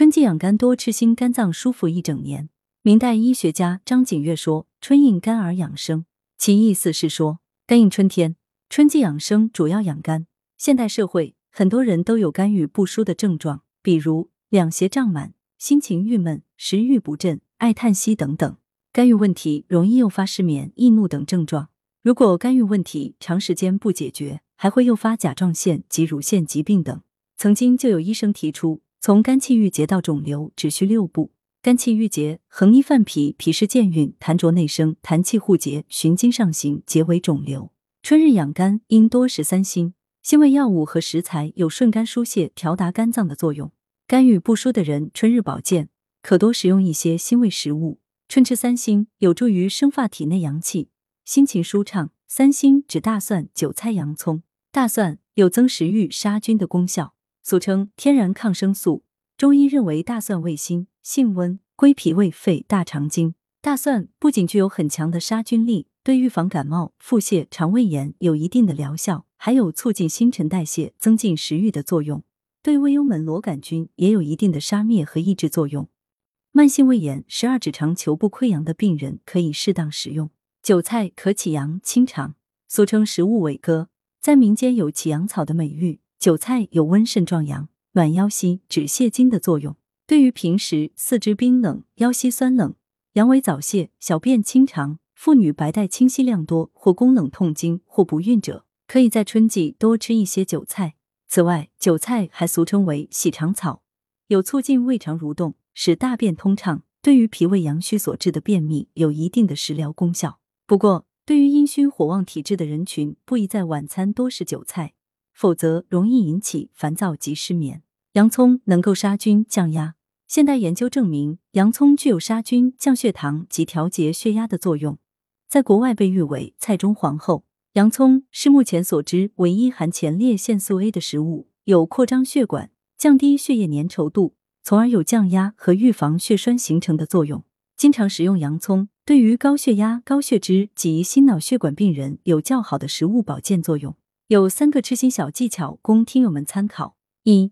春季养肝多吃心，肝脏舒服一整年。明代医学家张景岳说：“春应肝而养生。”其意思是说，肝应春天，春季养生主要养肝。现代社会很多人都有肝郁不舒的症状，比如两胁胀满、心情郁闷、食欲不振、爱叹息等等。肝郁问题容易诱发失眠、易怒等症状。如果肝郁问题长时间不解决，还会诱发甲状腺及乳腺疾病等。曾经就有医生提出。从肝气郁结到肿瘤只需六步。肝气郁结，横逆犯脾，脾湿健运，痰浊内生，痰气互结，循经上行，结为肿瘤。春日养肝应多食三辛，辛味药物和食材有顺肝疏泄、调达肝脏的作用。肝郁不舒的人，春日保健可多食用一些辛味食物。春吃三辛有助于生发体内阳气，心情舒畅。三辛指大蒜、韭菜、洋葱。大蒜有增食欲、杀菌的功效。俗称天然抗生素，中医认为大蒜味辛，性温，归脾胃肺大肠经。大蒜不仅具有很强的杀菌力，对预防感冒、腹泻、肠胃炎有一定的疗效，还有促进新陈代谢、增进食欲的作用。对胃幽门螺杆菌也有一定的杀灭和抑制作用。慢性胃炎、十二指肠球部溃疡的病人可以适当食用。韭菜可起阳清肠，俗称食物伟哥，在民间有起阳草的美誉。韭菜有温肾壮阳、暖腰膝、止泻经的作用。对于平时四肢冰冷、腰膝酸冷、阳痿早泄、小便清长、妇女白带清晰量多或宫冷痛经或不孕者，可以在春季多吃一些韭菜。此外，韭菜还俗称为喜肠草，有促进胃肠蠕动、使大便通畅，对于脾胃阳虚所致的便秘有一定的食疗功效。不过，对于阴虚火旺体质的人群，不宜在晚餐多食韭菜。否则容易引起烦躁及失眠。洋葱能够杀菌降压。现代研究证明，洋葱具有杀菌、降血糖及调节血压的作用，在国外被誉为“菜中皇后”。洋葱是目前所知唯一含前列腺素 A 的食物，有扩张血管、降低血液粘稠度，从而有降压和预防血栓形成的作用。经常食用洋葱，对于高血压、高血脂及心脑血管病人有较好的食物保健作用。有三个吃心小技巧供听友们参考：一、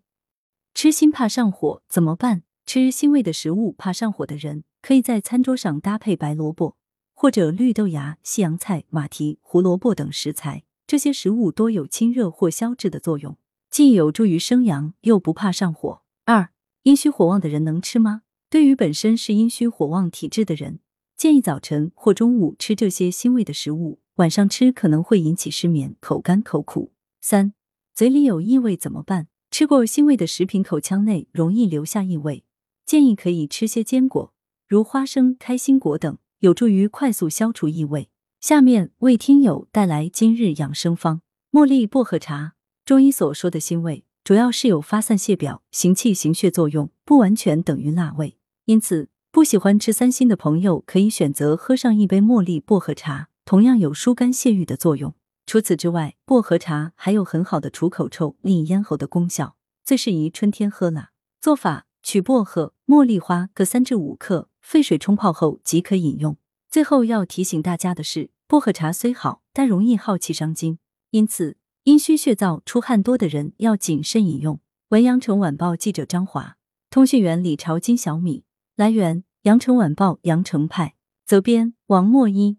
吃心怕上火怎么办？吃辛味的食物怕上火的人，可以在餐桌上搭配白萝卜或者绿豆芽、西洋菜、马蹄、胡萝卜等食材，这些食物多有清热或消滞的作用，既有助于生阳，又不怕上火。二、阴虚火旺的人能吃吗？对于本身是阴虚火旺体质的人，建议早晨或中午吃这些辛味的食物。晚上吃可能会引起失眠、口干口苦。三、嘴里有异味怎么办？吃过腥味的食品，口腔内容易留下异味，建议可以吃些坚果，如花生、开心果等，有助于快速消除异味。下面为听友带来今日养生方：茉莉薄荷茶。中医所说的腥味，主要是有发散泻表、行气行血作用，不完全等于辣味。因此，不喜欢吃三辛的朋友，可以选择喝上一杯茉莉薄荷茶。同样有疏肝泄郁的作用。除此之外，薄荷茶还有很好的除口臭、利咽喉的功效，最适宜春天喝了。做法：取薄荷、茉莉花各三至五克，沸水冲泡后即可饮用。最后要提醒大家的是，薄荷茶虽好，但容易耗气伤精，因此阴虚血燥、出汗多的人要谨慎饮用。文阳城晚报记者张华，通讯员李朝金小米。来源：阳城晚报阳城派。责编：王墨一。